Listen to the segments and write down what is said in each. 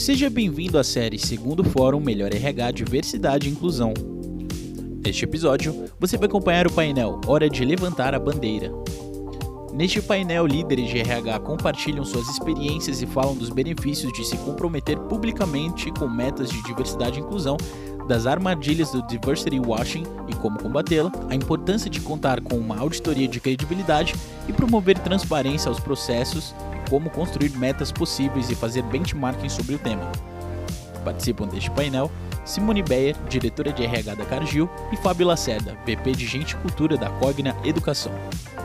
Seja bem-vindo à série Segundo Fórum Melhor RH Diversidade e Inclusão. Neste episódio, você vai acompanhar o painel Hora de Levantar a Bandeira. Neste painel, líderes de RH compartilham suas experiências e falam dos benefícios de se comprometer publicamente com metas de diversidade e inclusão das armadilhas do diversity washing e como combatê-la, a importância de contar com uma auditoria de credibilidade e promover transparência aos processos como construir metas possíveis e fazer benchmarking sobre o tema. Participam deste painel Simone Beyer, diretora de RH da Cargill, e Fábio Lacerda, VP de Gente e Cultura da Cogna Educação.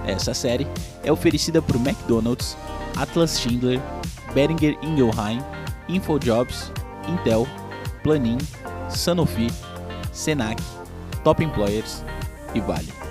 Essa série é oferecida por McDonald's, Atlas Schindler, Beringer Ingelheim, InfoJobs, Intel, Planin Sanofi, Senac, Top Employers e Vale.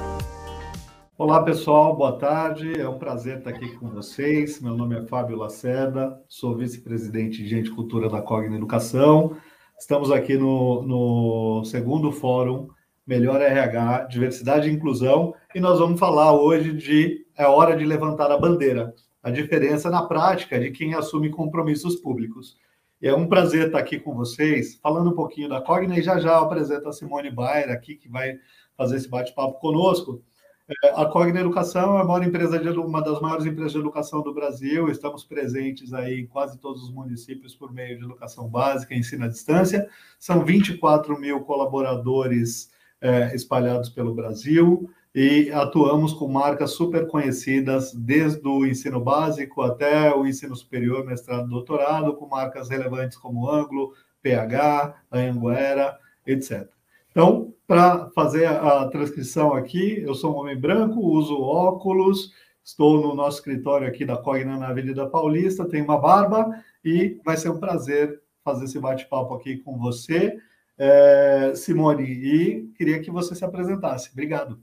Olá pessoal, boa tarde. É um prazer estar aqui com vocês. Meu nome é Fábio Lacerda, sou vice-presidente de Gente Cultura da Cogna Educação. Estamos aqui no, no segundo fórum Melhor RH, Diversidade e Inclusão, e nós vamos falar hoje de é hora de levantar a bandeira, a diferença na prática de quem assume compromissos públicos. É um prazer estar aqui com vocês, falando um pouquinho da Cogna, e já já apresento a Simone Bayer aqui, que vai fazer esse bate-papo conosco. É, a Cogna Educação é a maior empresa de, uma das maiores empresas de educação do Brasil. Estamos presentes aí em quase todos os municípios por meio de educação básica, ensino à distância. São 24 mil colaboradores é, espalhados pelo Brasil e atuamos com marcas super conhecidas, desde o ensino básico até o ensino superior, mestrado, doutorado, com marcas relevantes como Anglo, PH, Anhanguera, etc. Então, para fazer a transcrição aqui, eu sou um homem branco, uso óculos, estou no nosso escritório aqui da Cogna na Avenida Paulista, tenho uma barba e vai ser um prazer fazer esse bate-papo aqui com você, é, Simone, e queria que você se apresentasse. Obrigado.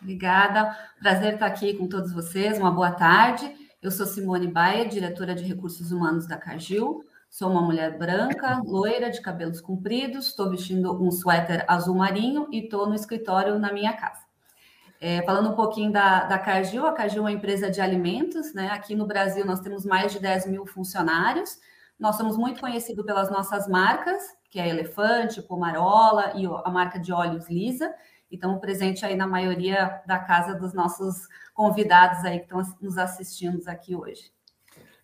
Obrigada. Prazer estar aqui com todos vocês. Uma boa tarde. Eu sou Simone Baia, diretora de Recursos Humanos da Cargill. Sou uma mulher branca, loira, de cabelos compridos. Estou vestindo um suéter azul marinho e estou no escritório na minha casa. É, falando um pouquinho da, da Cargill, a Cargill é uma empresa de alimentos. Né? Aqui no Brasil, nós temos mais de 10 mil funcionários. Nós somos muito conhecidos pelas nossas marcas, que é Elefante, Pomarola e a marca de óleos Lisa e estamos presentes aí na maioria da casa dos nossos convidados aí que estão nos assistindo aqui hoje.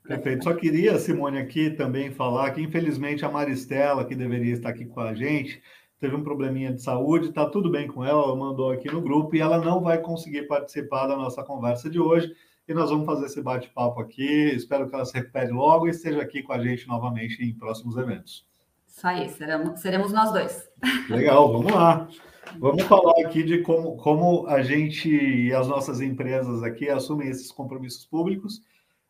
Perfeito. Só queria, Simone, aqui também falar que, infelizmente, a Maristela, que deveria estar aqui com a gente, teve um probleminha de saúde, está tudo bem com ela, ela mandou aqui no grupo e ela não vai conseguir participar da nossa conversa de hoje. E nós vamos fazer esse bate-papo aqui. Espero que ela se recupere logo e esteja aqui com a gente novamente em próximos eventos. Isso aí, seremos, seremos nós dois. Legal, vamos lá. Vamos falar aqui de como, como a gente e as nossas empresas aqui assumem esses compromissos públicos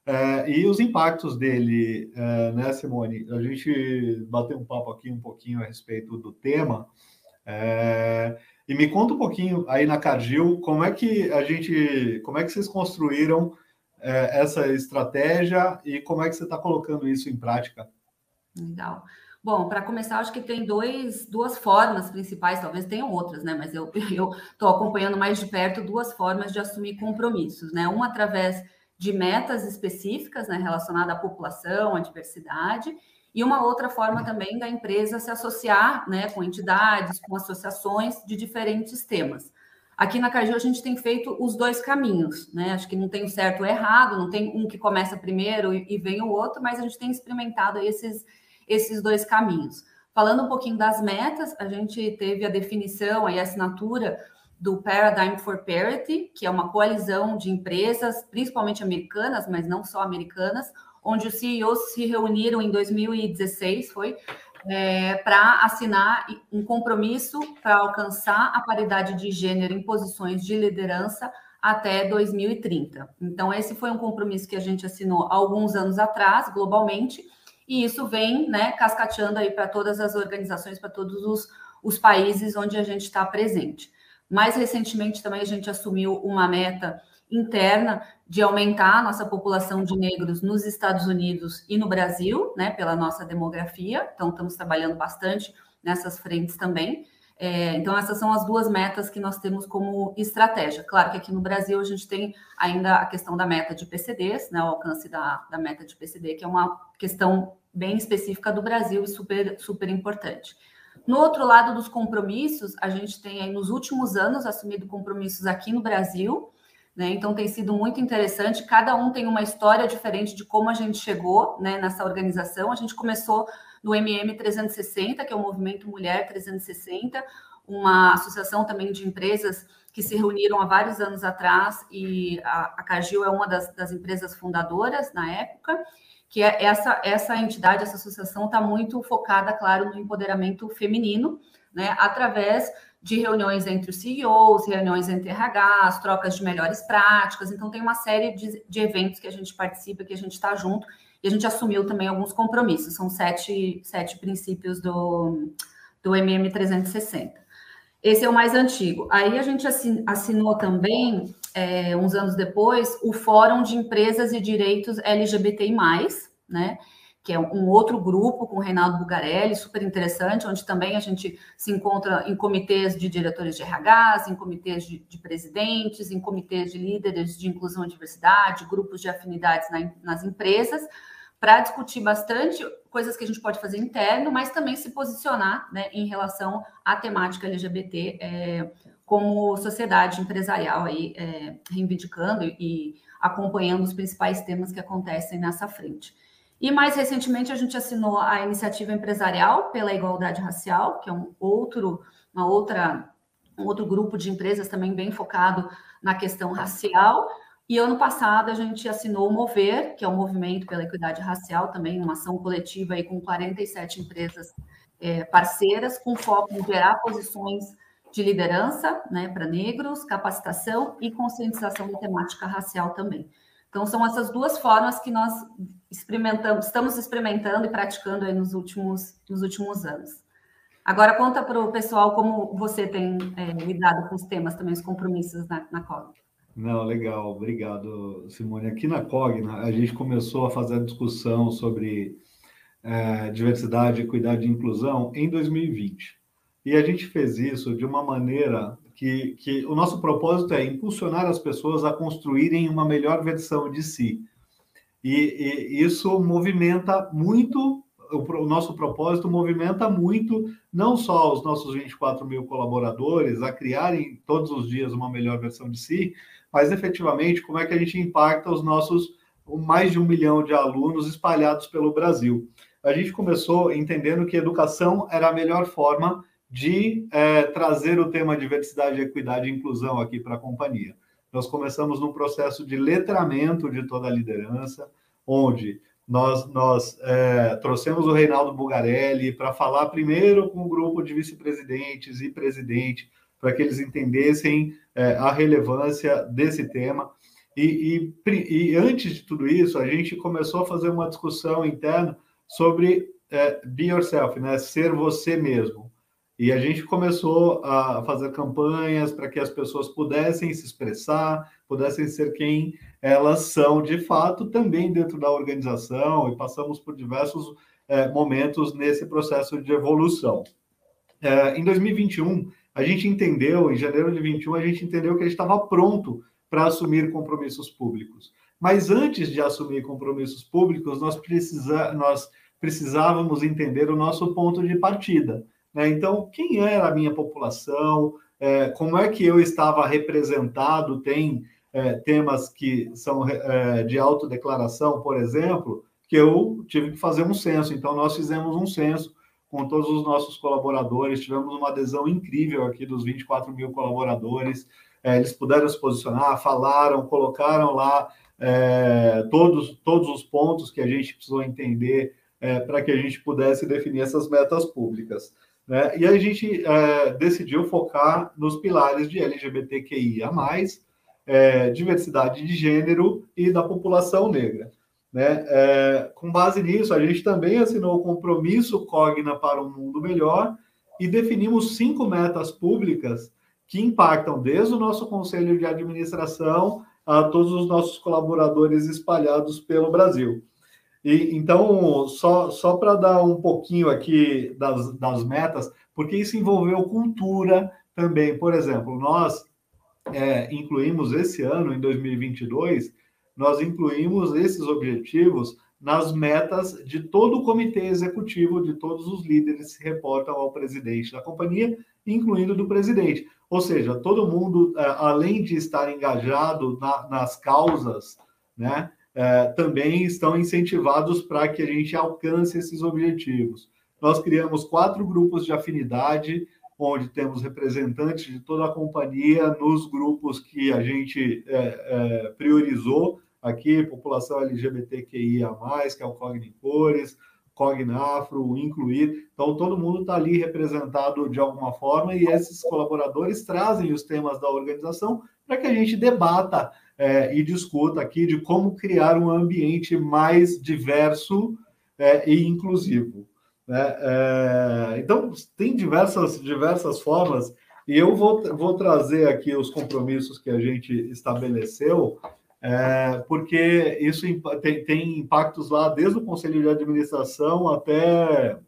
é, e os impactos dele, é, né, Simone? A gente bateu um papo aqui um pouquinho a respeito do tema. É, e me conta um pouquinho aí na Cargill, como é que a gente, como é que vocês construíram essa estratégia e como é que você está colocando isso em prática? Legal. Bom, para começar, acho que tem dois, duas formas principais, talvez tenham outras, né? Mas eu estou acompanhando mais de perto duas formas de assumir compromissos, né? Uma através de metas específicas, né, relacionada à população, à diversidade, e uma outra forma também da empresa se associar, né, com entidades, com associações de diferentes temas. Aqui na Cargill a gente tem feito os dois caminhos, né? Acho que não tem o certo ou errado, não tem um que começa primeiro e, e vem o outro, mas a gente tem experimentado esses esses dois caminhos. Falando um pouquinho das metas, a gente teve a definição e a assinatura do Paradigm for Parity, que é uma coalizão de empresas, principalmente americanas, mas não só americanas, onde os CEOs se reuniram em 2016, foi é, para assinar um compromisso para alcançar a paridade de gênero em posições de liderança até 2030. Então, esse foi um compromisso que a gente assinou alguns anos atrás, globalmente, e isso vem né, cascateando aí para todas as organizações, para todos os, os países onde a gente está presente. Mais recentemente também a gente assumiu uma meta interna de aumentar a nossa população de negros nos Estados Unidos e no Brasil, né, pela nossa demografia. Então, estamos trabalhando bastante nessas frentes também. É, então, essas são as duas metas que nós temos como estratégia. Claro que aqui no Brasil a gente tem ainda a questão da meta de PCDs, né, o alcance da, da meta de PCD, que é uma questão bem específica do Brasil e super, super importante. No outro lado dos compromissos, a gente tem aí nos últimos anos assumido compromissos aqui no Brasil, né? Então tem sido muito interessante. Cada um tem uma história diferente de como a gente chegou né, nessa organização. A gente começou no MM 360, que é o Movimento Mulher 360, uma associação também de empresas que se reuniram há vários anos atrás, e a, a Cagil é uma das, das empresas fundadoras na época que é essa, essa entidade, essa associação está muito focada, claro, no empoderamento feminino, né, através de reuniões entre os CEOs, reuniões entre RHs, trocas de melhores práticas. Então, tem uma série de, de eventos que a gente participa, que a gente está junto, e a gente assumiu também alguns compromissos. São sete, sete princípios do, do MM 360. Esse é o mais antigo. Aí a gente assinou também, é, uns anos depois, o Fórum de Empresas e Direitos LGBTI, né? Que é um outro grupo com o Reinaldo Bugarelli, super interessante, onde também a gente se encontra em comitês de diretores de RHs, em comitês de, de presidentes, em comitês de líderes de inclusão e diversidade, grupos de afinidades na, nas empresas, para discutir bastante coisas que a gente pode fazer interno, mas também se posicionar né, em relação à temática LGBT é, como sociedade empresarial aí, é, reivindicando e acompanhando os principais temas que acontecem nessa frente. E mais recentemente a gente assinou a iniciativa empresarial pela igualdade racial, que é um outro, uma outra, um outro grupo de empresas também bem focado na questão racial, e ano passado a gente assinou o Mover, que é o Movimento pela Equidade Racial, também uma ação coletiva aí com 47 empresas é, parceiras, com foco em gerar posições de liderança né, para negros, capacitação e conscientização da temática racial também. Então, são essas duas formas que nós experimentamos, estamos experimentando e praticando aí nos últimos, nos últimos anos. Agora, conta para o pessoal como você tem é, lidado com os temas também, os compromissos na, na não, legal, obrigado, Simone. Aqui na Cogna, a gente começou a fazer a discussão sobre é, diversidade, equidade e inclusão em 2020. E a gente fez isso de uma maneira que, que o nosso propósito é impulsionar as pessoas a construírem uma melhor versão de si. E, e isso movimenta muito, o, o, nosso propósito movimenta muito, não só os nossos 24 mil colaboradores a criarem todos os dias uma melhor versão de si, mas efetivamente como é que a gente impacta os nossos mais de um milhão de alunos espalhados pelo Brasil. A gente começou entendendo que educação era a melhor forma de é, trazer o tema diversidade, equidade e inclusão aqui para a companhia. Nós começamos num processo de letramento de toda a liderança, onde nós, nós é, trouxemos o Reinaldo Bugarelli para falar primeiro com o grupo de vice-presidentes e presidente, para que eles entendessem é, a relevância desse tema. E, e, e, antes de tudo isso, a gente começou a fazer uma discussão interna sobre é, be yourself, né? ser você mesmo. E a gente começou a fazer campanhas para que as pessoas pudessem se expressar, pudessem ser quem elas são de fato, também dentro da organização, e passamos por diversos é, momentos nesse processo de evolução. É, em 2021, a gente entendeu, em janeiro de 21, a gente entendeu que a gente estava pronto para assumir compromissos públicos. Mas antes de assumir compromissos públicos, nós, precisa, nós precisávamos entender o nosso ponto de partida. Né? Então, quem era a minha população? É, como é que eu estava representado? Tem é, temas que são é, de autodeclaração, por exemplo, que eu tive que fazer um censo. Então, nós fizemos um censo com todos os nossos colaboradores. Tivemos uma adesão incrível aqui dos 24 mil colaboradores. É, eles puderam se posicionar, falaram, colocaram lá é, todos, todos os pontos que a gente precisou entender é, para que a gente pudesse definir essas metas públicas. Né? E a gente é, decidiu focar nos pilares de LGBTQIA, é, diversidade de gênero e da população negra. Né? É, com base nisso, a gente também assinou o compromisso Cogna para um mundo melhor e definimos cinco metas públicas que impactam desde o nosso conselho de administração a todos os nossos colaboradores espalhados pelo Brasil. E, então, só, só para dar um pouquinho aqui das, das metas, porque isso envolveu cultura também. Por exemplo, nós é, incluímos esse ano, em 2022, nós incluímos esses objetivos nas metas de todo o comitê executivo, de todos os líderes que reportam ao presidente da companhia, incluindo do presidente. Ou seja, todo mundo, é, além de estar engajado na, nas causas, né, é, também estão incentivados para que a gente alcance esses objetivos. Nós criamos quatro grupos de afinidade, onde temos representantes de toda a companhia nos grupos que a gente é, é, priorizou aqui, população LGBTQIA+, que é o Cognicores, Cognafro, Incluir. Então, todo mundo está ali representado de alguma forma e esses colaboradores trazem os temas da organização para que a gente debata é, e discuta aqui de como criar um ambiente mais diverso é, e inclusivo. Né? É, então, tem diversas, diversas formas, e eu vou, vou trazer aqui os compromissos que a gente estabeleceu, é, porque isso tem, tem, impactos lá desde o conselho de administração até,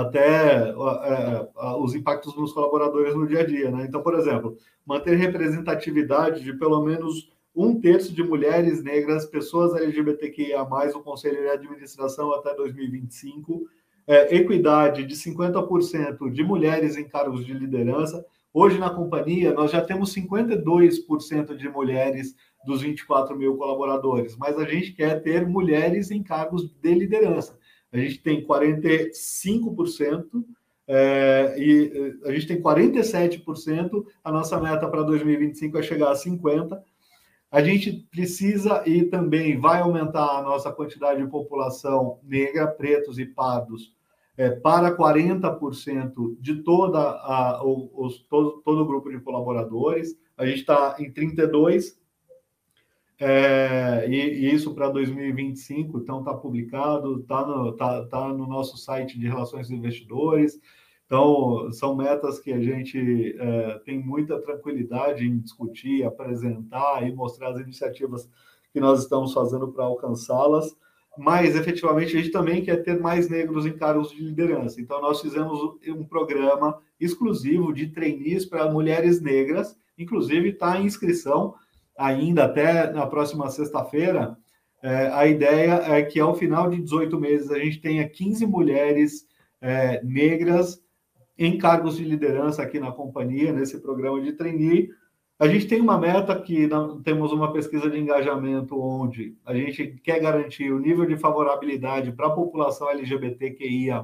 até é, os impactos nos colaboradores no dia a dia. Né? Então, por exemplo, manter representatividade de pelo menos um terço de mulheres negras, pessoas LGBTQIA, no conselho de administração até 2025 é, equidade de 50% de mulheres em cargos de liderança. Hoje, na companhia, nós já temos 52% de mulheres dos 24 mil colaboradores, mas a gente quer ter mulheres em cargos de liderança. A gente tem 45%. É, e a gente tem 47%, a nossa meta para 2025 é chegar a 50%. A gente precisa e também vai aumentar a nossa quantidade de população negra, pretos e pardos é, para 40% de toda a, os, todo, todo o grupo de colaboradores. A gente está em 32%, é, e, e, isso para 2025, então está publicado, está no, tá, tá no nosso site de relações investidores. Então, são metas que a gente é, tem muita tranquilidade em discutir, apresentar e mostrar as iniciativas que nós estamos fazendo para alcançá-las mas efetivamente a gente também quer ter mais negros em cargos de liderança. Então, nós fizemos um programa exclusivo de trainees para mulheres negras, inclusive está em inscrição ainda até na próxima sexta-feira. É, a ideia é que ao final de 18 meses a gente tenha 15 mulheres é, negras em cargos de liderança aqui na companhia, nesse programa de trainee, a gente tem uma meta que temos uma pesquisa de engajamento onde a gente quer garantir o nível de favorabilidade para a população LGBTQIA+.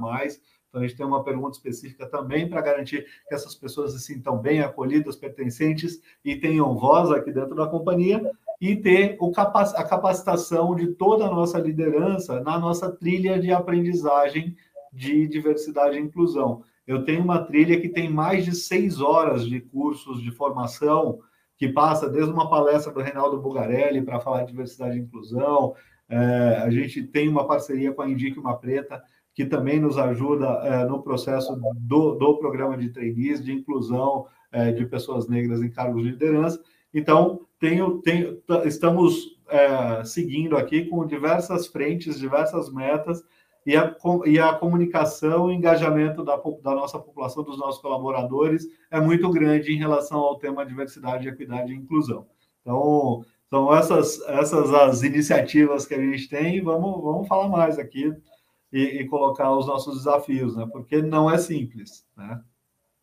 Então, a gente tem uma pergunta específica também para garantir que essas pessoas se sintam bem acolhidas, pertencentes e tenham voz aqui dentro da companhia e ter a capacitação de toda a nossa liderança na nossa trilha de aprendizagem de diversidade e inclusão. Eu tenho uma trilha que tem mais de seis horas de cursos de formação, que passa desde uma palestra do Reinaldo Bugarelli para falar de diversidade e inclusão. É, a gente tem uma parceria com a Indique Uma Preta, que também nos ajuda é, no processo do, do programa de trainees, de inclusão é, de pessoas negras em cargos de liderança. Então, tenho, tenho, estamos é, seguindo aqui com diversas frentes, diversas metas, e a, e a comunicação e engajamento da, da nossa população, dos nossos colaboradores, é muito grande em relação ao tema diversidade, equidade e inclusão. Então, são essas, essas as iniciativas que a gente tem, e vamos, vamos falar mais aqui e, e colocar os nossos desafios, né? porque não é simples. Né?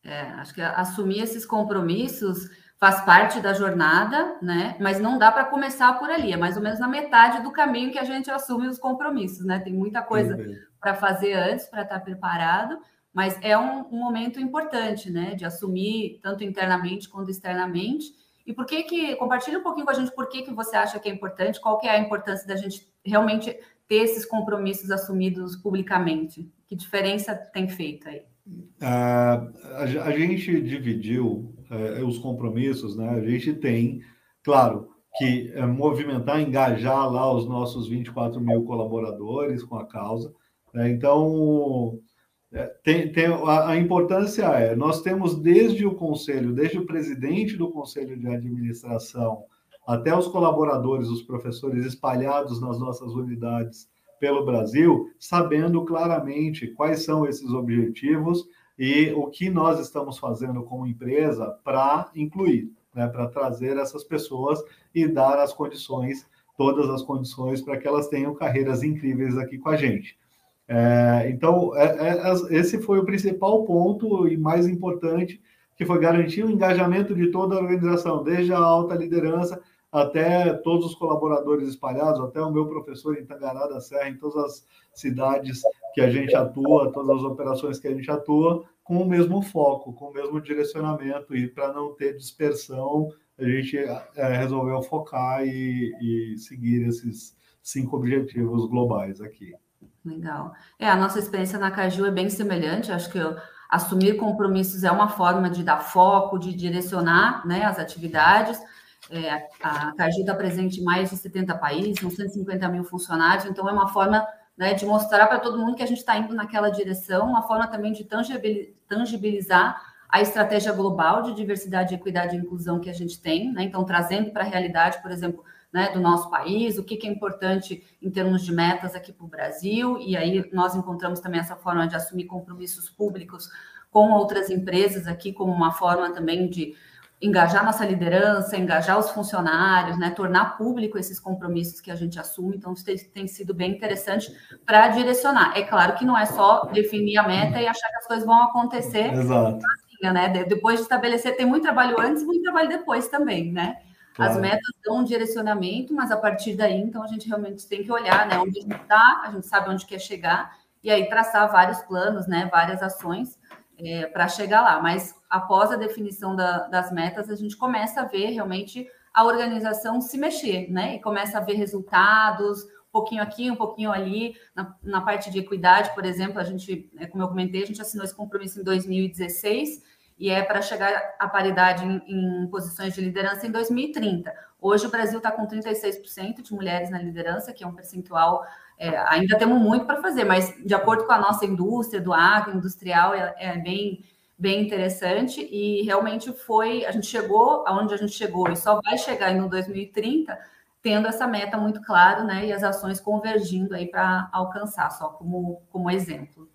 É, acho que assumir esses compromissos faz parte da jornada, né? Mas não dá para começar por ali, é mais ou menos na metade do caminho que a gente assume os compromissos, né? Tem muita coisa para fazer antes para estar tá preparado, mas é um, um, momento importante, né? De assumir tanto internamente quanto externamente. E por que que compartilha um pouquinho com a gente por que que você acha que é importante? Qual que é a importância da gente realmente ter esses compromissos assumidos publicamente? Que diferença tem feito aí? Uh, a, gente dividiu é, os compromissos, né? A gente tem, claro, que é, movimentar, engajar lá os nossos 24 mil colaboradores com a causa. Né? Então, é, tem, tem a, a, importância é, nós temos desde o conselho, desde o presidente do conselho de administração, até os colaboradores, os professores espalhados nas nossas unidades pelo Brasil, sabendo claramente quais são esses objetivos e o que nós estamos fazendo como empresa para incluir, né, para trazer essas pessoas e dar as condições todas as condições para que elas tenham carreiras incríveis aqui com a gente. É, então, é, é, esse foi o principal ponto e mais importante, que foi garantir o engajamento de toda a organização, desde a alta liderança até todos os colaboradores espalhados, até o meu professor em Tangará da Serra, em todas as cidades que a gente atua, todas as operações que a gente atua, com o mesmo foco, com o mesmo direcionamento, e para não ter dispersão, a gente é, resolveu focar e, e seguir esses cinco objetivos globais aqui. Legal. É, a nossa experiência na Caju é bem semelhante. Acho que assumir compromissos é uma forma de dar foco, de direcionar né, as atividades. É, a Caju está presente em mais de 70 países, são 150 mil funcionários, então é uma forma né, de mostrar para todo mundo que a gente está indo naquela direção, uma forma também de tangibilizar a estratégia global de diversidade, equidade e inclusão que a gente tem, né? então trazendo para a realidade, por exemplo, né, do nosso país, o que, que é importante em termos de metas aqui para o Brasil, e aí nós encontramos também essa forma de assumir compromissos públicos com outras empresas aqui, como uma forma também de engajar nossa liderança, engajar os funcionários, né, tornar público esses compromissos que a gente assume. Então, isso tem, tem sido bem interessante para direcionar. É claro que não é só definir a meta e achar que as coisas vão acontecer. Exato. Assim, né? Depois de estabelecer, tem muito trabalho antes e muito trabalho depois também, né? Claro. As metas dão um direcionamento, mas a partir daí, então, a gente realmente tem que olhar né, onde a gente está, a gente sabe onde quer chegar, e aí traçar vários planos, né, várias ações é, para chegar lá. Mas após a definição da, das metas, a gente começa a ver realmente a organização se mexer, né? E começa a ver resultados, um pouquinho aqui, um pouquinho ali. Na, na parte de equidade, por exemplo, a gente, né, como eu comentei, a gente assinou esse compromisso em 2016 e é para chegar à paridade em, em, posições de liderança em 2030. Hoje o Brasil está com 36% de mulheres na liderança, que é um percentual, é, ainda temos muito para fazer, mas de acordo com a nossa indústria, do agro, industrial, é, é, bem, bem interessante e realmente foi, a gente chegou aonde a gente chegou e só vai chegar no 2030 tendo essa meta muito clara, né, e as ações convergindo aí para alcançar, só como, como exemplo.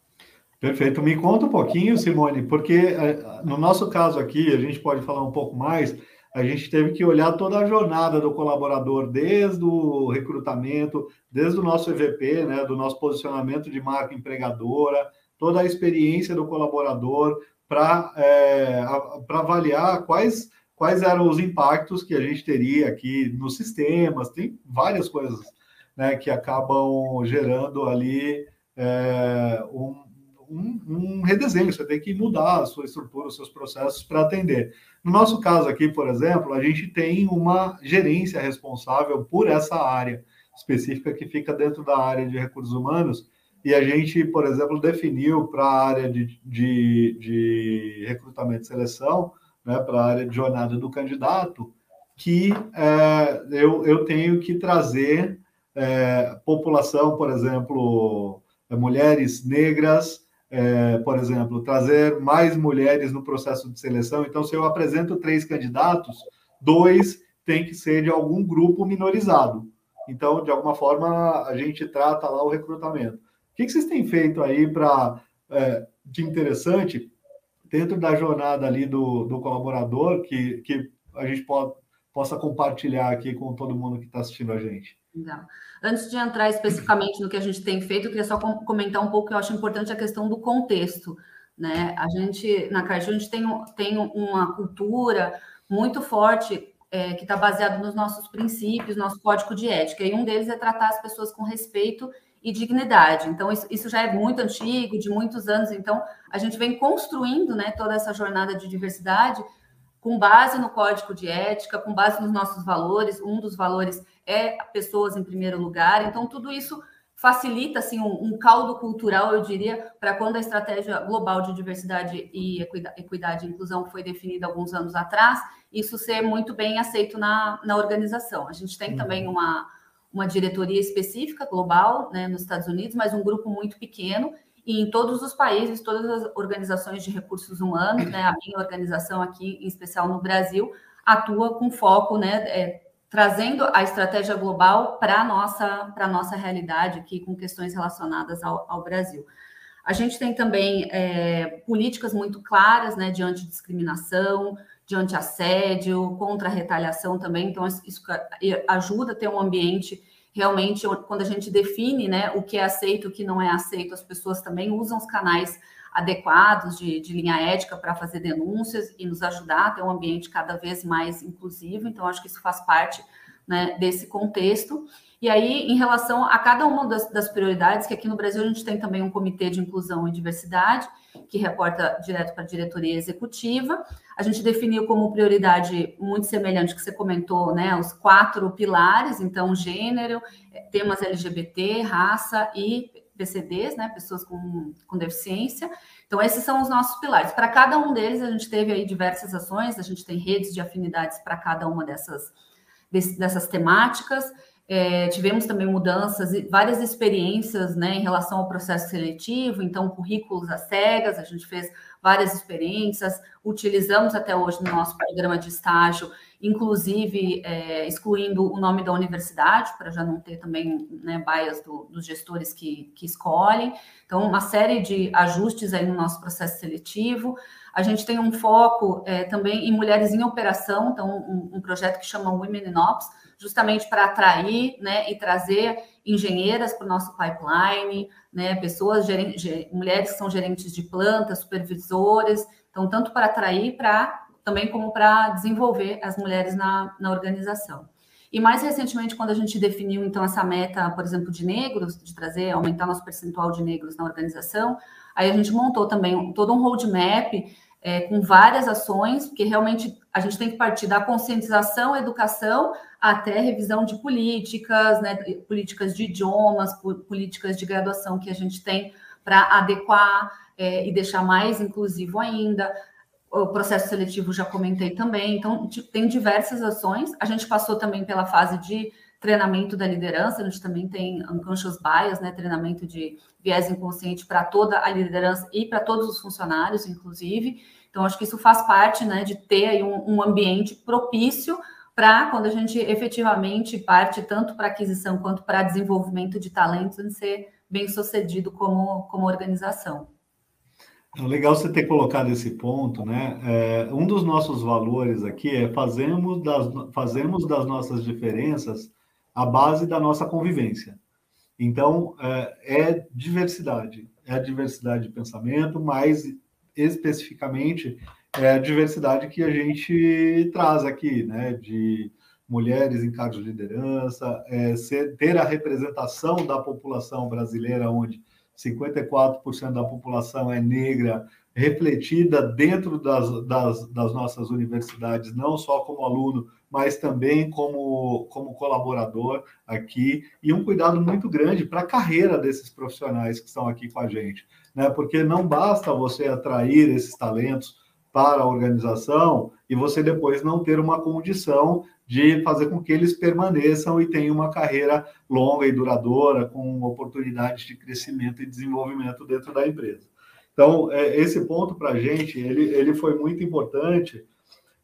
Perfeito. Me conta um pouquinho, Simone, porque eh, no nosso caso aqui, a gente pode falar um pouco mais, a gente teve que olhar toda a jornada do colaborador, desde o recrutamento, desde o nosso EVP, né, do nosso posicionamento de marca empregadora, toda a experiência do colaborador para é, avaliar quais, quais eram os impactos que a gente teria aqui nos sistemas, tem várias coisas né, que acabam gerando ali é, um, um, um, redesenho, você tem que mudar a sua estrutura, os seus processos para atender. No nosso caso aqui, por exemplo, a gente tem uma gerência responsável por essa área específica que fica dentro da área de recursos humanos, e a gente, por exemplo, definiu para a área de, de, de, recrutamento e seleção, né, para a área de jornada do candidato, que é, eu, eu tenho que trazer é, população, por exemplo, mulheres negras, é, por exemplo, trazer mais mulheres no processo de seleção. Então, se eu apresento três candidatos, dois têm que ser de algum grupo minorizado. Então, de alguma forma, a gente trata lá o recrutamento. O que, vocês têm feito aí para é, de interessante dentro da jornada ali do, do colaborador que, que a gente pode, possa compartilhar aqui com todo mundo que está assistindo a gente? Legal. Antes de entrar especificamente no que a gente tem feito, eu queria só comentar um pouco que eu acho importante a questão do contexto. Né? A gente, na Caju, a gente tem, tem uma cultura muito forte é, que está baseada nos nossos princípios, nosso código de ética, e um deles é tratar as pessoas com respeito e dignidade. Então, isso, isso já é muito antigo, de muitos anos, então a gente vem construindo né, toda essa jornada de diversidade com base no código de ética, com base nos nossos valores. Um dos valores é pessoas em primeiro lugar. Então, tudo isso facilita assim um, um caldo cultural, eu diria, para quando a estratégia global de diversidade e equidade, e inclusão foi definida alguns anos atrás, isso ser muito bem aceito na, na organização. A gente tem uhum. também uma, uma diretoria específica global né, nos Estados Unidos, mas um grupo muito pequeno em todos os países, todas as organizações de recursos humanos, né, a minha organização aqui, em especial no Brasil, atua com foco, né, é, trazendo a estratégia global para a nossa, nossa realidade aqui, com questões relacionadas ao, ao Brasil. A gente tem também é, políticas muito claras né, de antidiscriminação, de anti-assédio, contra a retaliação também. Então, isso ajuda a ter um ambiente realmente quando a gente define né, o que é aceito, o que não é aceito, as pessoas também usam os canais adequados de, de linha ética para fazer denúncias e nos ajudar a ter um ambiente cada vez mais inclusivo. Então, acho que isso faz parte né, desse contexto. E aí, em relação a cada uma das, das, prioridades, que aqui no Brasil a gente tem também um comitê de inclusão e diversidade, que reporta direto para a diretoria executiva. A gente definiu como prioridade muito semelhante que você comentou, né? Os quatro pilares, então, gênero, temas LGBT, raça e PCDs, né? Pessoas com, com deficiência. Então, esses são os nossos pilares. Para cada um deles, a gente teve aí diversas ações, a gente tem redes de afinidades para cada uma dessas, dessas temáticas. É, tivemos também mudanças e várias experiências né, em relação ao processo seletivo, então, currículos às cegas, a gente fez várias experiências, utilizamos até hoje no nosso programa de estágio, inclusive é, excluindo o nome da universidade, para já não ter também né, bias do, dos gestores que, que escolhem. Então, uma série de ajustes aí no nosso processo seletivo. A gente tem um foco é, também em mulheres em operação, então, um, um projeto que chama Women in Ops, justamente para atrair né, e trazer engenheiras para o nosso pipeline, né, pessoas, mulheres que são gerentes de plantas, supervisores, então, tanto para atrair, para também como para desenvolver as mulheres na, na organização. E mais recentemente, quando a gente definiu então essa meta, por exemplo, de negros, de trazer, aumentar nosso percentual de negros na organização, aí a gente montou também todo um roadmap é, com várias ações, porque realmente a gente tem que partir da conscientização, educação, até revisão de políticas, né, políticas de idiomas, políticas de graduação que a gente tem para adequar é, e deixar mais inclusivo ainda. O processo seletivo já comentei também, então tem diversas ações. A gente passou também pela fase de treinamento da liderança, a gente também tem unconscious bias, né, treinamento de viés inconsciente para toda a liderança e para todos os funcionários, inclusive. Então, acho que isso faz parte né, de ter aí um, um ambiente propício para quando a gente efetivamente parte tanto para aquisição quanto para desenvolvimento de talentos, de ser bem sucedido como, como organização. É legal você ter colocado esse ponto, né? É, um dos nossos valores aqui é fazemos das, fazemos das nossas diferenças a base da nossa convivência. Então, é, é diversidade, é a diversidade de pensamento, mas especificamente é a diversidade que a gente traz aqui, né? De mulheres em cargos de liderança, é, ser, ter a representação da população brasileira, onde 54% da população é negra, refletida dentro das, das, das, nossas universidades, não só como aluno, mas também como, como colaborador aqui, e um cuidado muito grande para a carreira desses profissionais que estão aqui com a gente né? Porque não basta você atrair esses talentos para a organização e você depois não ter uma condição de fazer com que eles permaneçam e tenham uma carreira longa e duradoura, com oportunidades de crescimento e desenvolvimento dentro da empresa. Então, é, esse ponto para a gente, ele, ele foi muito importante,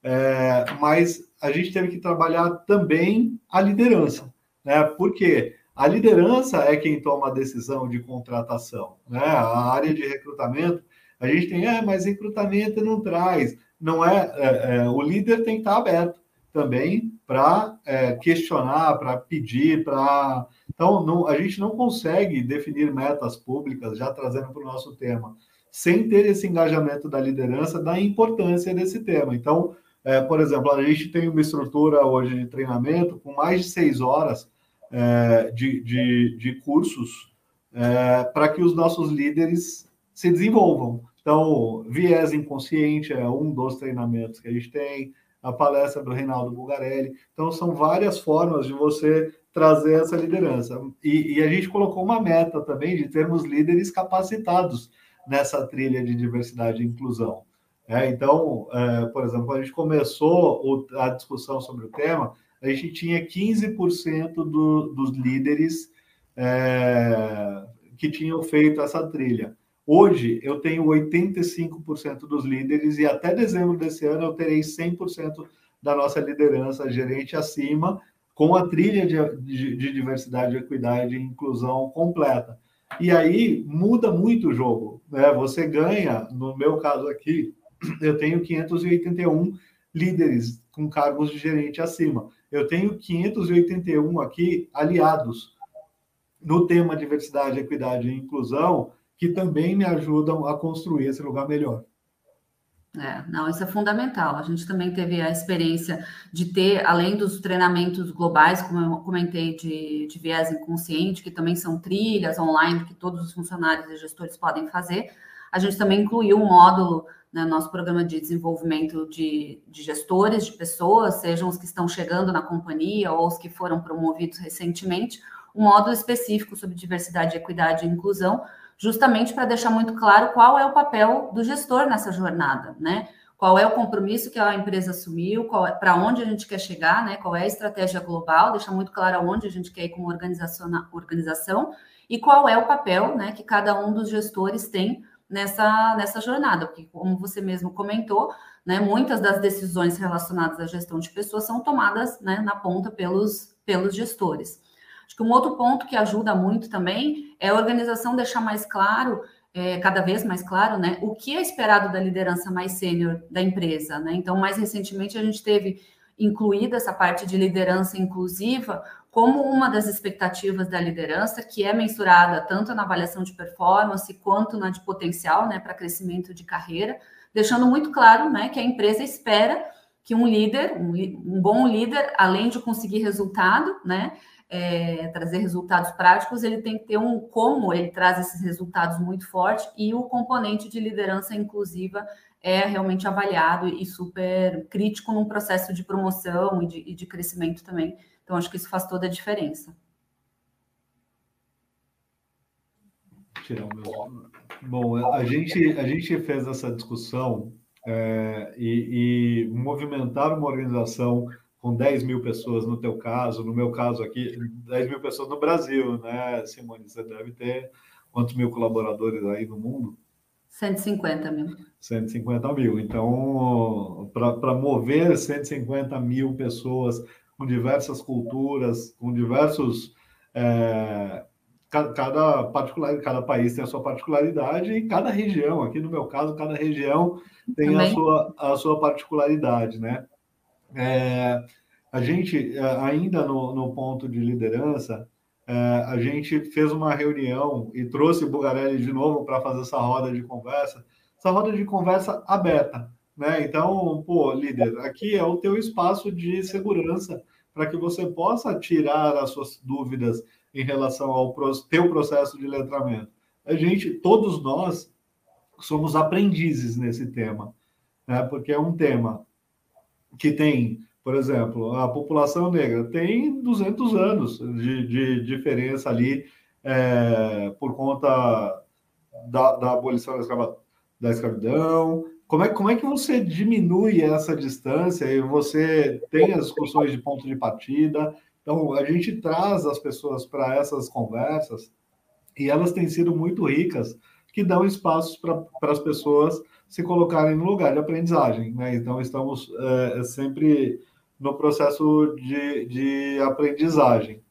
é, mas a gente teve que trabalhar também a liderança, né? Por quê? A liderança é quem toma a decisão de contratação. Né? A área de recrutamento, a gente tem, é, mas recrutamento não traz. Não é, é, é o líder tem que estar aberto também para é, questionar, para pedir, para. Então, não, a gente não consegue definir metas públicas, já trazendo para o nosso tema, sem ter esse engajamento da liderança da importância desse tema. Então, é, por exemplo, a gente tem uma estrutura hoje de treinamento com mais de seis horas é, de, de, de, cursos é, para que os nossos líderes se desenvolvam. Então, viés inconsciente é um dos treinamentos que a gente tem, a palestra do Reinaldo Bulgarelli. Então, são várias formas de você trazer essa liderança. E, e, a gente colocou uma meta também de termos líderes capacitados nessa trilha de diversidade e inclusão. É, então, é, por exemplo, a gente começou o, a discussão sobre o tema, a gente tinha 15% do, dos líderes é, que tinham feito essa trilha. Hoje, eu tenho 85% dos líderes e até dezembro desse ano eu terei 100% da nossa liderança gerente acima, com a trilha de, de, de diversidade, equidade e inclusão completa. E aí muda muito o jogo. Né? Você ganha, no meu caso aqui, eu tenho 581 líderes com cargos de gerente acima. Eu tenho 581 aqui aliados no tema diversidade, equidade e inclusão, que também me ajudam a construir esse lugar melhor. É, não, isso é fundamental. A gente também teve a experiência de ter, além dos treinamentos globais, como eu comentei, de, de viés inconsciente, que também são trilhas online que todos os funcionários e gestores podem fazer, a gente também incluiu um módulo né, nosso programa de desenvolvimento de, de gestores, de pessoas, sejam os que estão chegando na companhia ou os que foram promovidos recentemente, um módulo específico sobre diversidade, equidade e inclusão, justamente para deixar muito claro qual é o papel do gestor nessa jornada, né? Qual é o compromisso que a empresa assumiu, é, para onde a gente quer chegar, né? Qual é a estratégia global, deixar muito claro aonde a gente quer ir como organização, organização e qual é o papel né, que cada um dos gestores tem nessa, nessa jornada, porque, como você mesmo comentou, né, muitas das decisões relacionadas à gestão de pessoas são tomadas né, na ponta pelos, pelos gestores. Acho que um outro ponto que ajuda muito também é a organização deixar mais claro, é, cada vez mais claro, né, o que é esperado da liderança mais sênior da empresa. Né? Então, mais recentemente, a gente teve incluída essa parte de liderança inclusiva como uma das expectativas da liderança, que é mensurada tanto na avaliação de performance quanto na de potencial né, para crescimento de carreira, deixando muito claro né, que a empresa espera que um líder, um, um bom líder, além de conseguir resultado, né, é, trazer resultados práticos, ele tem que ter um como ele traz esses resultados muito forte e o componente de liderança inclusiva é realmente avaliado e super crítico num processo de promoção e de, e de crescimento também. Então, acho que isso faz toda a diferença. Tirar o meu... Bom, a gente, a gente fez essa discussão é, e, e movimentar uma organização com 10 mil pessoas no teu caso, no meu caso aqui, 10 mil pessoas no Brasil, né, Simone? Você deve ter quantos mil colaboradores aí no mundo? 150 mil. 150 mil. Então, para mover 150 mil pessoas com diversas culturas, com diversos. É, cada particular, cada país tem a sua particularidade e cada região, aqui no meu caso, cada região tem a sua, a sua particularidade, né? É, a gente, é, ainda no, no ponto de liderança, é, a gente fez uma reunião e trouxe Bugarelli de novo para fazer essa roda de conversa, essa roda de conversa aberta. Né? Então, pô, líder, aqui é o teu espaço de segurança para que você possa tirar as suas dúvidas em relação ao teu processo de letramento. A gente, todos nós, somos aprendizes nesse tema, né? porque é um tema que tem, por exemplo, a população negra tem 200 anos de, de diferença ali é, por conta da, da abolição da, da escravidão. Como é, como é que você diminui essa distância e você tem as discussões de ponto de partida? Então, a gente traz as pessoas para essas conversas e elas têm sido muito ricas, que dão espaços para as pessoas se colocarem no lugar de aprendizagem. Né? Então, estamos é, sempre no processo de, de aprendizagem.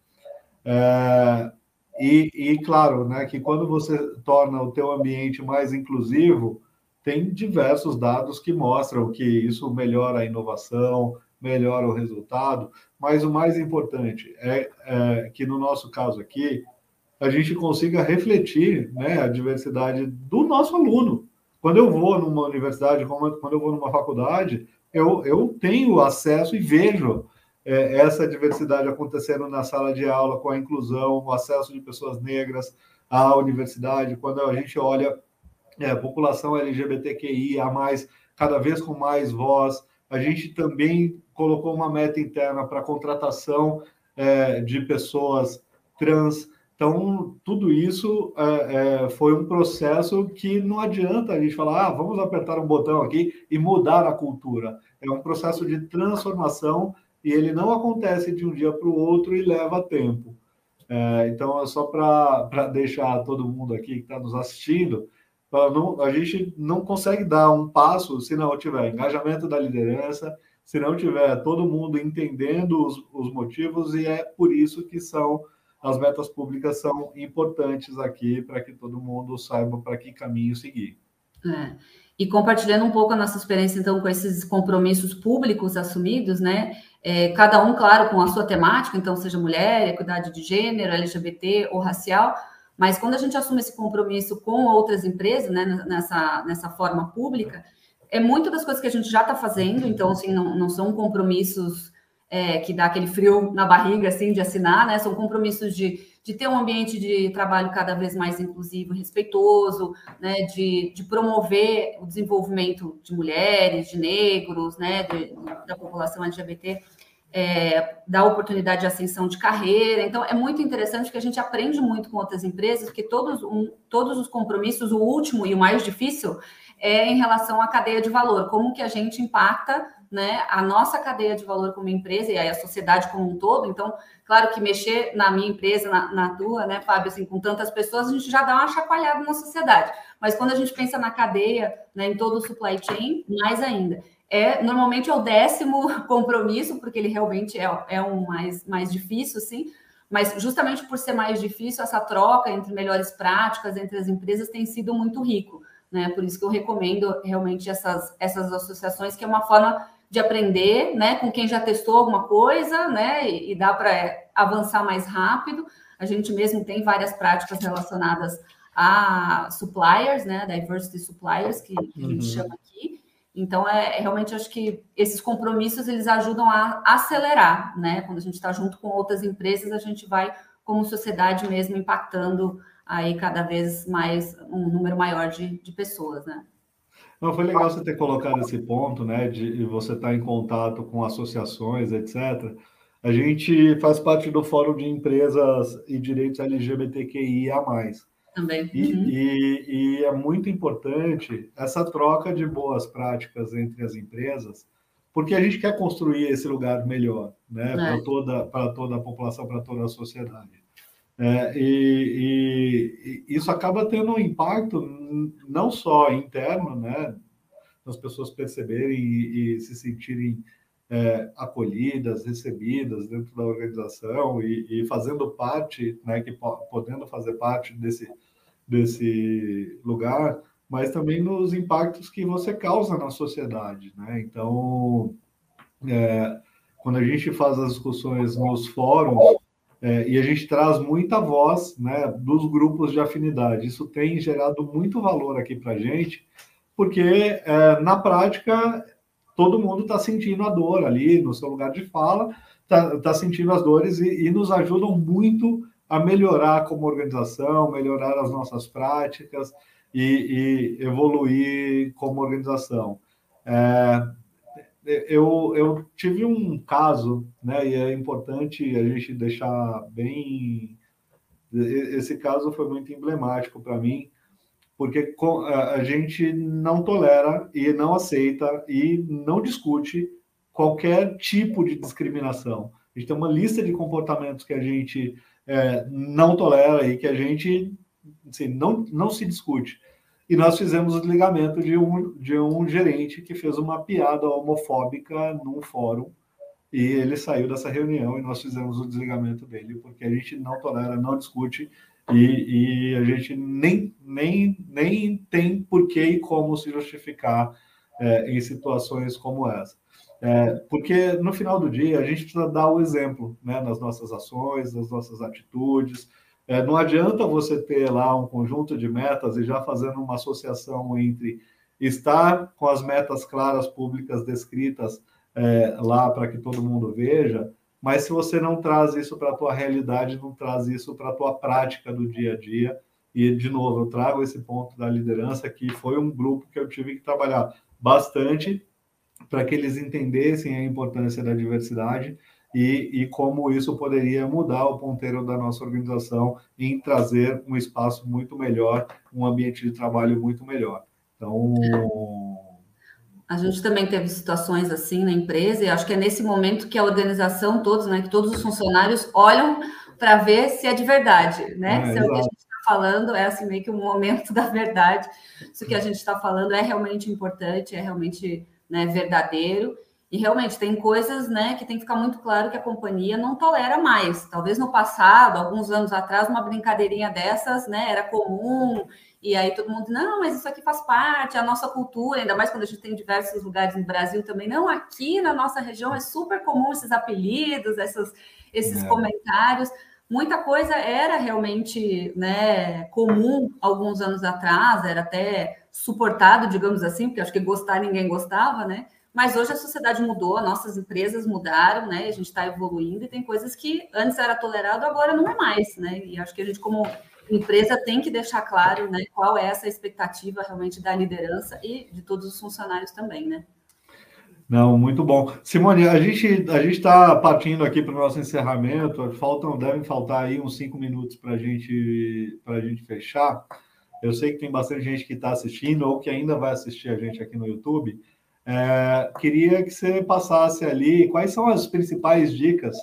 É, e, e, claro, né, que quando você torna o teu ambiente mais inclusivo, tem diversos dados que mostram que isso melhora a inovação, melhora o resultado, mas o mais importante é, é que no nosso caso aqui, a gente consiga refletir né, a diversidade do nosso aluno. Quando eu vou numa universidade, quando eu vou numa faculdade, eu, eu tenho acesso e vejo é, essa diversidade acontecendo na sala de aula, com a inclusão, o acesso de pessoas negras à universidade. Quando a gente olha é, população LGBTQIA, cada vez com mais voz, a gente também colocou uma meta interna para contratação é, de pessoas trans. Então, tudo isso é, é, foi um processo que não adianta a gente falar, ah, vamos apertar um botão aqui e mudar a cultura. É um processo de transformação e ele não acontece de um dia para o outro e leva tempo. É, então, é só para deixar todo mundo aqui que está nos assistindo, não, a gente não consegue dar um passo se não tiver engajamento da liderança, se não tiver todo mundo entendendo os, os motivos, e é por isso que são as metas públicas são importantes aqui para que todo mundo saiba para que caminho seguir. É. E compartilhando um pouco a nossa experiência, então, com esses compromissos públicos assumidos, né? É, cada um, claro, com a sua temática, então, seja mulher, equidade de gênero, LGBT ou racial, mas quando a gente assume esse compromisso com outras empresas, né, nessa, nessa forma pública, é muito das coisas que a gente já está fazendo, então, assim, não, não são compromissos é, que dá aquele frio na barriga, assim, de assinar, né? São compromissos de, de ter um ambiente de trabalho cada vez mais inclusivo respeitoso, né? De, de promover o desenvolvimento de mulheres, de negros, né? De, da população LGBT. É, dar oportunidade de ascensão de carreira. Então, é muito interessante que a gente aprende muito com outras empresas, porque todos, um, todos os compromissos, o último e o mais difícil, é em relação à cadeia de valor, como que a gente impacta né, a nossa cadeia de valor como empresa e a sociedade como um todo. Então, claro que mexer na minha empresa, na, na tua, né, Fábio, assim, com tantas pessoas, a gente já dá uma chacoalhada na sociedade. Mas quando a gente pensa na cadeia, né, em todo o supply chain, mais ainda. É, normalmente é o décimo compromisso, porque ele realmente é, é um mais, mais difícil, sim, mas justamente por ser mais difícil, essa troca entre melhores práticas entre as empresas tem sido muito rico né? Por isso que eu recomendo realmente essas, essas associações, que é uma forma de aprender, né? Com quem já testou alguma coisa, né? E, e dá para avançar mais rápido. A gente mesmo tem várias práticas relacionadas a suppliers, né? Diversity suppliers, que, que a gente uhum. chama aqui. Então, é, é, realmente acho que esses compromissos eles ajudam a acelerar, né? Quando a gente está junto com outras empresas, a gente vai, como sociedade mesmo, impactando aí cada vez mais um número maior de, de pessoas, né? Não, foi legal você ter colocado esse ponto, né, de você estar em contato com associações, etc. A gente faz parte do Fórum de Empresas e Direitos LGBTQIA+. Também. E, uhum. e, e é muito importante essa troca de boas práticas entre as empresas, porque a gente quer construir esse lugar melhor, né, é. para toda, para toda a população, para toda a sociedade. É, e, e, isso acaba tendo um impacto não só interno, né, as pessoas perceberem e, e se sentirem é, acolhidas, recebidas dentro da organização e, e, fazendo parte, né, que podendo fazer parte desse desse lugar, mas também nos impactos que você causa na sociedade, né? Então, é, quando a gente faz as discussões nos fóruns é, e a gente traz muita voz né, dos grupos de afinidade. Isso tem gerado muito valor aqui para a gente, porque é, na prática todo mundo está sentindo a dor ali no seu lugar de fala, está tá sentindo as dores e, e, nos ajudam muito a melhorar como organização, melhorar as nossas práticas e, e evoluir como organização. É, eu, eu tive um caso, né, e é importante a gente deixar bem. Esse caso foi muito emblemático para mim, porque a gente não tolera e não aceita e não discute qualquer tipo de discriminação. A gente tem uma lista de comportamentos que a gente é, não tolera e que a gente assim, não, não se discute. E nós fizemos o desligamento de um, de um gerente que fez uma piada homofóbica num fórum. E ele saiu dessa reunião e nós fizemos o desligamento dele, porque a gente não tolera, não discute e, e a gente nem, nem, nem tem porquê e como se justificar é, em situações como essa. É, porque no final do dia a gente precisa dar o exemplo né, nas nossas ações, nas nossas atitudes, é, não adianta você ter lá um conjunto de metas e já fazendo uma associação entre estar com as metas claras públicas descritas é, lá para que todo mundo veja, mas se você não traz isso para a tua realidade, não traz isso para a tua prática do dia a dia, e de novo eu trago esse ponto da liderança que foi um grupo que eu tive que trabalhar bastante para que eles entendessem a importância da diversidade e, e como isso poderia mudar o ponteiro da nossa organização em trazer um espaço muito melhor, um ambiente de trabalho muito melhor. Então. A gente também teve situações assim na empresa, e acho que é nesse momento que a organização, todos, né, que todos os funcionários olham para ver se é de verdade, né? É, se é o que a gente está falando, é assim meio que um momento da verdade, se o que a gente está falando é realmente importante, é realmente né, verdadeiro. E realmente tem coisas, né, que tem que ficar muito claro que a companhia não tolera mais. Talvez no passado, alguns anos atrás, uma brincadeirinha dessas, né, era comum E aí todo mundo, não, mas isso aqui faz parte, a nossa cultura, ainda mais quando a gente tem diversos lugares no Brasil também. Não, aqui na nossa região é super comum esses apelidos, essas, esses é. comentários. Muita coisa era realmente né, comum alguns anos atrás, era até suportado, digamos assim, porque acho que gostar ninguém gostava, né? Mas hoje a sociedade mudou, nossas empresas mudaram, né? A gente está evoluindo e tem coisas que antes era tolerado, agora não é mais, né? E acho que a gente, como empresa, tem que deixar claro né, qual é essa expectativa realmente da liderança e de todos os funcionários também, né? Não, muito bom. Simone, a gente a está partindo aqui para o nosso encerramento. Faltam, devem faltar aí uns cinco minutos para gente, a gente fechar. Eu sei que tem bastante gente que está assistindo ou que ainda vai assistir a gente aqui no YouTube. É, queria que você passasse ali quais são as principais dicas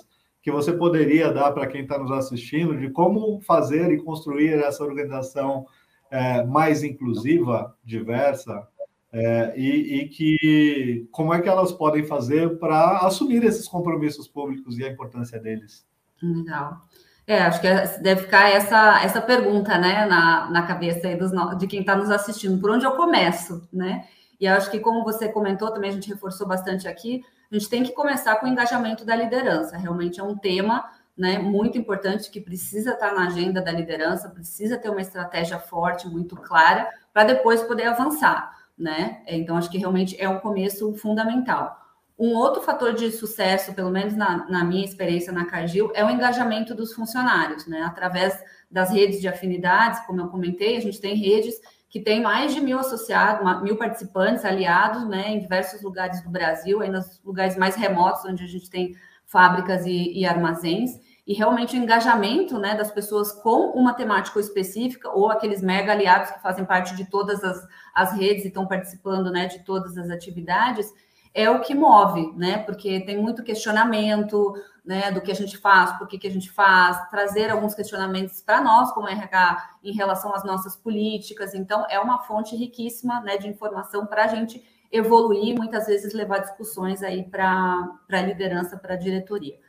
que você poderia dar para quem está nos assistindo de como fazer e construir essa organização é, mais inclusiva, diversa, é, e, e, que como é que elas podem fazer para assumir esses compromissos públicos e a importância deles. Legal. É, acho que deve ficar essa, essa pergunta né, na, na cabeça dos, de quem está nos assistindo, por onde eu começo, né? E acho que, como você comentou, também a gente reforçou bastante aqui, a gente tem que começar com o engajamento da liderança. Realmente é um tema né, muito importante que precisa estar na agenda da liderança, precisa ter uma estratégia forte, muito clara, para depois poder avançar. Né? Então, acho que realmente é um começo fundamental. Um outro fator de sucesso, pelo menos na, na minha experiência na Cargill, é o engajamento dos funcionários, né? Através das redes de afinidades, como eu comentei, a gente tem redes que tem mais de mil associados, mil participantes, aliados, né, em diversos lugares do Brasil, aí nos lugares mais remotos, onde a gente tem fábricas e, e armazéns, e realmente o engajamento né, das pessoas com uma temática específica, ou aqueles mega aliados que fazem parte de todas as, as redes e estão participando né, de todas as atividades, é o que move, né? Porque tem muito questionamento, né, do que a gente faz, por que, que a gente faz, trazer alguns questionamentos para nós, como RH, em relação às nossas políticas. Então, é uma fonte riquíssima né, de informação para a gente evoluir, muitas vezes levar discussões aí para a liderança, para a diretoria.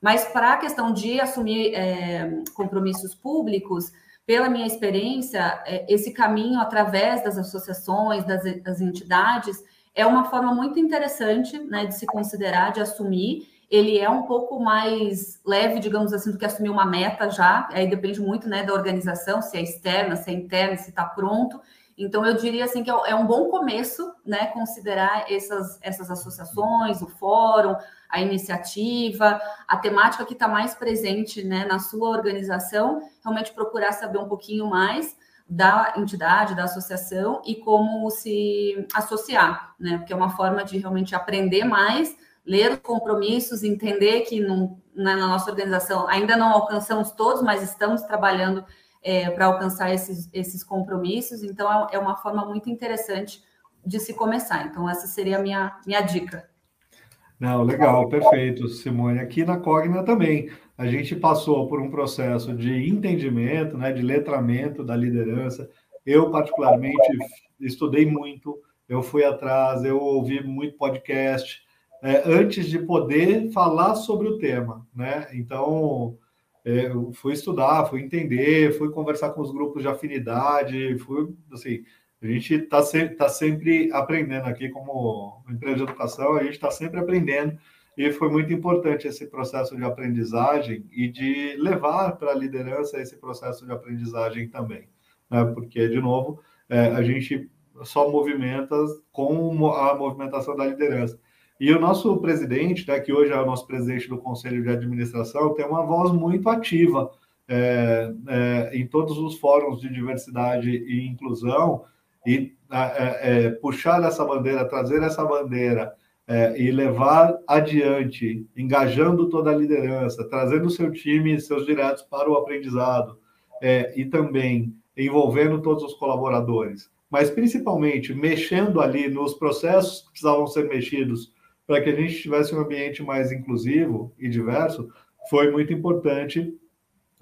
Mas para a questão de assumir é, compromissos públicos, pela minha experiência, é, esse caminho através das associações, das, das entidades, é uma forma muito interessante né, de se considerar, de assumir, ele é um pouco mais leve, digamos assim, do que assumir uma meta já. Aí depende muito né, da organização, se é externa, se é interna, se está pronto. Então, eu diria assim que é, é um bom começo, né, considerar essas, essas associações, o fórum, a iniciativa, a temática que está mais presente né, na sua organização, realmente procurar saber um pouquinho mais da entidade, da associação e como se associar, né? Porque é uma forma de realmente aprender mais ler os compromissos, entender que não, né, na nossa organização ainda não alcançamos todos, mas estamos trabalhando é, para alcançar esses, esses compromissos. Então, é, é uma forma muito interessante de se começar. Então, essa seria a minha, minha dica. Não, legal, perfeito, Simone. Aqui na Cogna também, a gente passou por um processo de entendimento, né, de letramento da liderança. Eu, particularmente, estudei muito, eu fui atrás, eu ouvi muito podcast, é, antes de poder falar sobre o tema, né? Então, é, eu fui estudar, fui entender, fui conversar com os grupos de afinidade, fui, assim, a gente está sempre, tá sempre aprendendo aqui como empresa de educação, a gente está sempre aprendendo e foi muito importante esse processo de aprendizagem e de levar para a liderança esse processo de aprendizagem também, né? Porque, de novo, é, a gente só movimenta com a movimentação da liderança. E o nosso presidente, né, que hoje é o nosso presidente do Conselho de Administração, tem uma voz muito ativa é, é, em todos os fóruns de diversidade e inclusão, e é, é puxar essa bandeira, trazer essa bandeira é, e levar adiante, engajando toda a liderança, trazendo seu time seus diretos para o aprendizado, é, e também envolvendo todos os colaboradores, mas principalmente mexendo ali nos processos que precisavam ser mexidos para que a gente tivesse um ambiente mais inclusivo e diverso, foi muito importante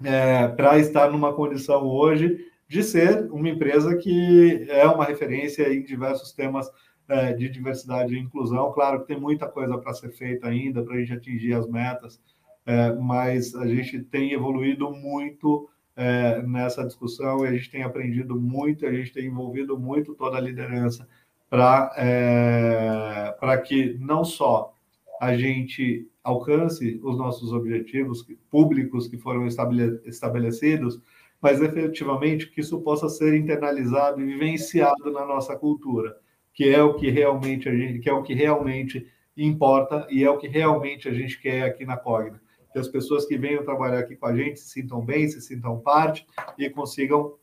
é, para estar numa condição hoje de ser uma empresa que é uma referência em diversos temas é, de diversidade e inclusão. Claro que tem muita coisa para ser feita ainda para a gente atingir as metas, é, mas a gente tem evoluído muito é, nessa discussão e a gente tem aprendido muito, a gente tem envolvido muito toda a liderança para é, que não só a gente alcance os nossos objetivos públicos que foram estabelecidos, mas efetivamente que isso possa ser internalizado e vivenciado na nossa cultura, que é o que realmente a gente, que é o que realmente importa e é o que realmente a gente quer aqui na Cogna. Que as pessoas que venham trabalhar aqui com a gente se sintam bem, se sintam parte e consigam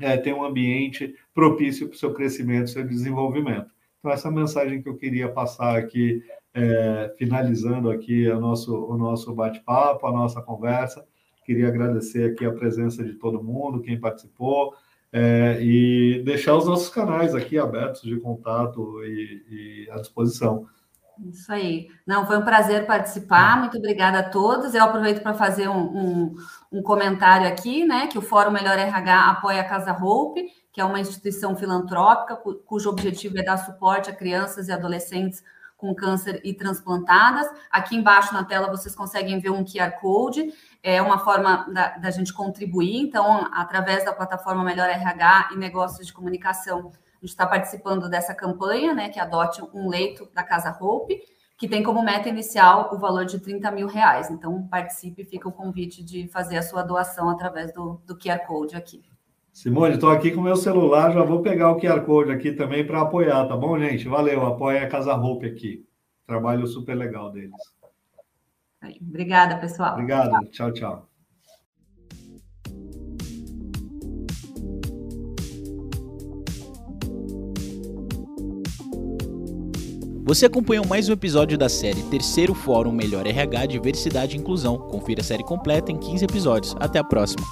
é, ter um ambiente propício para o seu crescimento, seu desenvolvimento. Então, essa mensagem que eu queria passar aqui é, finalizando aqui o nosso, o nosso bate-papo, a nossa conversa. Queria agradecer aqui a presença de todo mundo, quem participou, é, e deixar os nossos canais aqui abertos de contato e, e à disposição. Isso aí. Não, foi um prazer participar. Muito obrigada a todos. Eu aproveito para fazer um, um, um, comentário aqui, né? Que o Fórum Melhor RH apoia a Casa Hope, que é uma instituição filantrópica cujo objetivo é dar suporte a crianças e adolescentes com câncer e transplantadas. Aqui embaixo na tela vocês conseguem ver um QR Code, é uma forma da, da gente contribuir. Então, através da plataforma Melhor RH e Negócios de Comunicação, a gente está participando dessa campanha, né, que adote um leito da Casa Hope, que tem como meta inicial o valor de 30 mil reais. Então, participe, fica o convite de fazer a sua doação através do, do QR Code aqui. Simone, estou aqui com o meu celular, já vou pegar o QR Code aqui também para apoiar, tá bom, gente? Valeu, apoia a Casa Roupa aqui. Trabalho super legal deles. Obrigada, pessoal. Obrigado, tchau, tchau. Você acompanhou mais um episódio da série Terceiro Fórum Melhor RH Diversidade e Inclusão. Confira a série completa em 15 episódios. Até a próxima.